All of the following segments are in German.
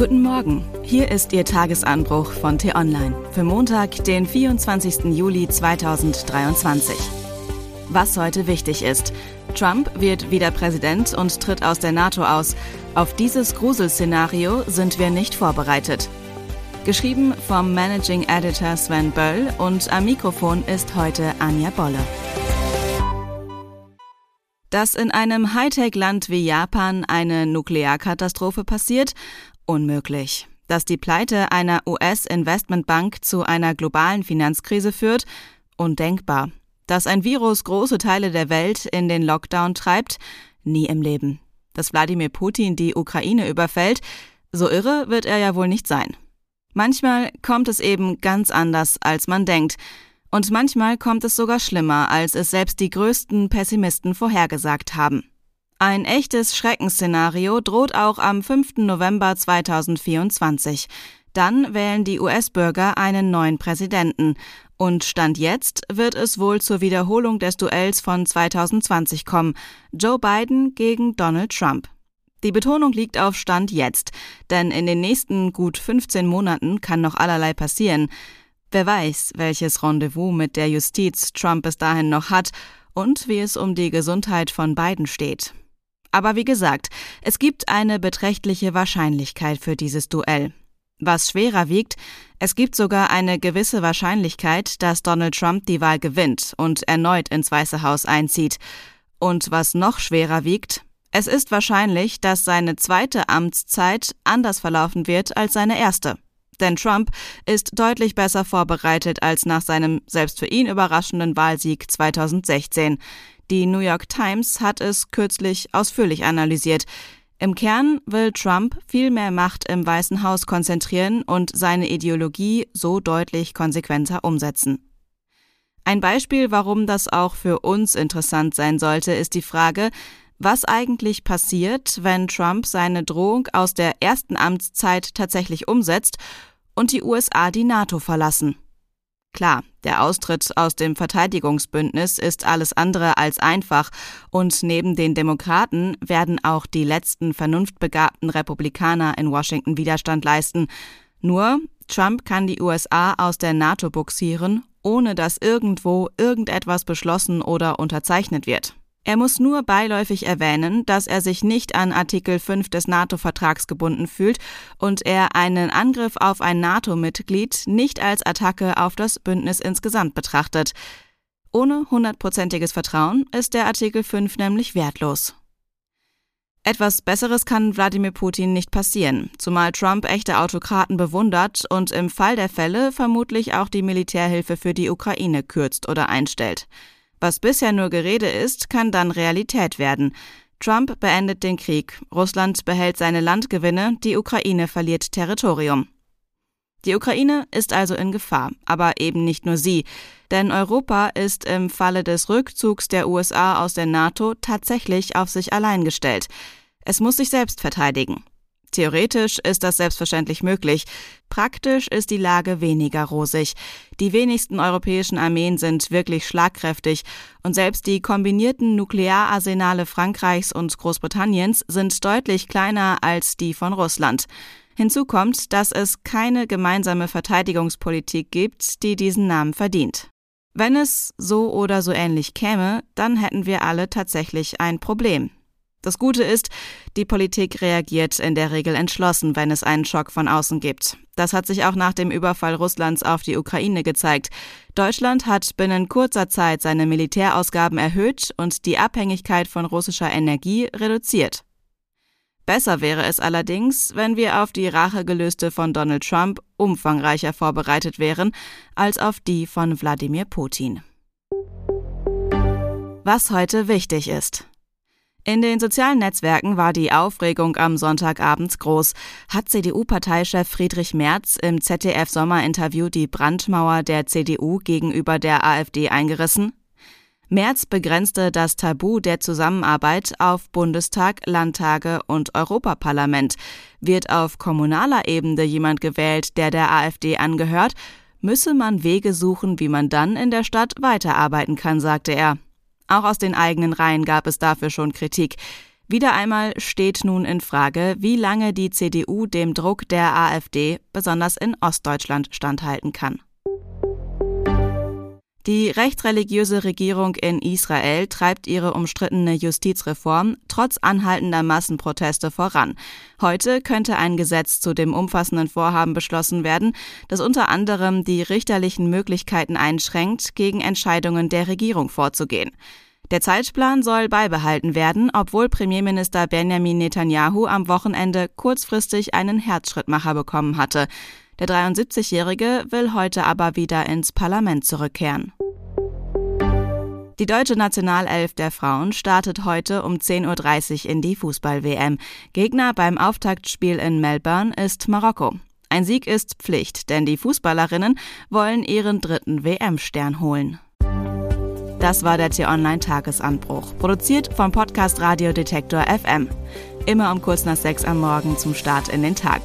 Guten Morgen, hier ist Ihr Tagesanbruch von T-Online für Montag, den 24. Juli 2023. Was heute wichtig ist. Trump wird wieder Präsident und tritt aus der NATO aus. Auf dieses Gruselszenario sind wir nicht vorbereitet. Geschrieben vom Managing Editor Sven Böll und am Mikrofon ist heute Anja Bolle. Dass in einem Hightech-Land wie Japan eine Nuklearkatastrophe passiert? Unmöglich. Dass die Pleite einer US-Investmentbank zu einer globalen Finanzkrise führt? Undenkbar. Dass ein Virus große Teile der Welt in den Lockdown treibt? Nie im Leben. Dass Wladimir Putin die Ukraine überfällt? So irre wird er ja wohl nicht sein. Manchmal kommt es eben ganz anders, als man denkt. Und manchmal kommt es sogar schlimmer, als es selbst die größten Pessimisten vorhergesagt haben. Ein echtes Schreckensszenario droht auch am 5. November 2024. Dann wählen die US-Bürger einen neuen Präsidenten. Und Stand jetzt wird es wohl zur Wiederholung des Duells von 2020 kommen. Joe Biden gegen Donald Trump. Die Betonung liegt auf Stand jetzt, denn in den nächsten gut 15 Monaten kann noch allerlei passieren. Wer weiß, welches Rendezvous mit der Justiz Trump bis dahin noch hat und wie es um die Gesundheit von beiden steht. Aber wie gesagt, es gibt eine beträchtliche Wahrscheinlichkeit für dieses Duell. Was schwerer wiegt, es gibt sogar eine gewisse Wahrscheinlichkeit, dass Donald Trump die Wahl gewinnt und erneut ins Weiße Haus einzieht. Und was noch schwerer wiegt, es ist wahrscheinlich, dass seine zweite Amtszeit anders verlaufen wird als seine erste. Denn Trump ist deutlich besser vorbereitet als nach seinem selbst für ihn überraschenden Wahlsieg 2016. Die New York Times hat es kürzlich ausführlich analysiert. Im Kern will Trump viel mehr Macht im Weißen Haus konzentrieren und seine Ideologie so deutlich konsequenter umsetzen. Ein Beispiel, warum das auch für uns interessant sein sollte, ist die Frage, was eigentlich passiert, wenn Trump seine Drohung aus der ersten Amtszeit tatsächlich umsetzt und die USA die NATO verlassen. Klar, der Austritt aus dem Verteidigungsbündnis ist alles andere als einfach, und neben den Demokraten werden auch die letzten vernunftbegabten Republikaner in Washington Widerstand leisten. Nur Trump kann die USA aus der NATO buxieren, ohne dass irgendwo irgendetwas beschlossen oder unterzeichnet wird. Er muss nur beiläufig erwähnen, dass er sich nicht an Artikel 5 des NATO-Vertrags gebunden fühlt und er einen Angriff auf ein NATO-Mitglied nicht als Attacke auf das Bündnis insgesamt betrachtet. Ohne hundertprozentiges Vertrauen ist der Artikel 5 nämlich wertlos. Etwas Besseres kann Wladimir Putin nicht passieren, zumal Trump echte Autokraten bewundert und im Fall der Fälle vermutlich auch die Militärhilfe für die Ukraine kürzt oder einstellt. Was bisher nur Gerede ist, kann dann Realität werden. Trump beendet den Krieg, Russland behält seine Landgewinne, die Ukraine verliert Territorium. Die Ukraine ist also in Gefahr, aber eben nicht nur sie, denn Europa ist im Falle des Rückzugs der USA aus der NATO tatsächlich auf sich allein gestellt. Es muss sich selbst verteidigen. Theoretisch ist das selbstverständlich möglich. Praktisch ist die Lage weniger rosig. Die wenigsten europäischen Armeen sind wirklich schlagkräftig und selbst die kombinierten Nukleararsenale Frankreichs und Großbritanniens sind deutlich kleiner als die von Russland. Hinzu kommt, dass es keine gemeinsame Verteidigungspolitik gibt, die diesen Namen verdient. Wenn es so oder so ähnlich käme, dann hätten wir alle tatsächlich ein Problem. Das Gute ist, die Politik reagiert in der Regel entschlossen, wenn es einen Schock von außen gibt. Das hat sich auch nach dem Überfall Russlands auf die Ukraine gezeigt. Deutschland hat binnen kurzer Zeit seine Militärausgaben erhöht und die Abhängigkeit von russischer Energie reduziert. Besser wäre es allerdings, wenn wir auf die Rachegelüste von Donald Trump umfangreicher vorbereitet wären als auf die von Wladimir Putin. Was heute wichtig ist. In den sozialen Netzwerken war die Aufregung am Sonntagabend groß. Hat CDU-Parteichef Friedrich Merz im ZDF-Sommerinterview die Brandmauer der CDU gegenüber der AfD eingerissen? Merz begrenzte das Tabu der Zusammenarbeit auf Bundestag, Landtage und Europaparlament. Wird auf kommunaler Ebene jemand gewählt, der der AfD angehört, müsse man Wege suchen, wie man dann in der Stadt weiterarbeiten kann, sagte er. Auch aus den eigenen Reihen gab es dafür schon Kritik. Wieder einmal steht nun in Frage, wie lange die CDU dem Druck der AfD, besonders in Ostdeutschland, standhalten kann. Die rechtsreligiöse Regierung in Israel treibt ihre umstrittene Justizreform trotz anhaltender Massenproteste voran. Heute könnte ein Gesetz zu dem umfassenden Vorhaben beschlossen werden, das unter anderem die richterlichen Möglichkeiten einschränkt, gegen Entscheidungen der Regierung vorzugehen. Der Zeitplan soll beibehalten werden, obwohl Premierminister Benjamin Netanyahu am Wochenende kurzfristig einen Herzschrittmacher bekommen hatte. Der 73-Jährige will heute aber wieder ins Parlament zurückkehren. Die deutsche Nationalelf der Frauen startet heute um 10.30 Uhr in die Fußball-WM. Gegner beim Auftaktspiel in Melbourne ist Marokko. Ein Sieg ist Pflicht, denn die Fußballerinnen wollen ihren dritten WM-Stern holen. Das war der T-Online-Tagesanbruch, produziert vom Podcast Radio Detektor FM. Immer um kurz nach sechs am Morgen zum Start in den Tag.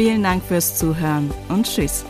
Vielen Dank fürs Zuhören und Tschüss.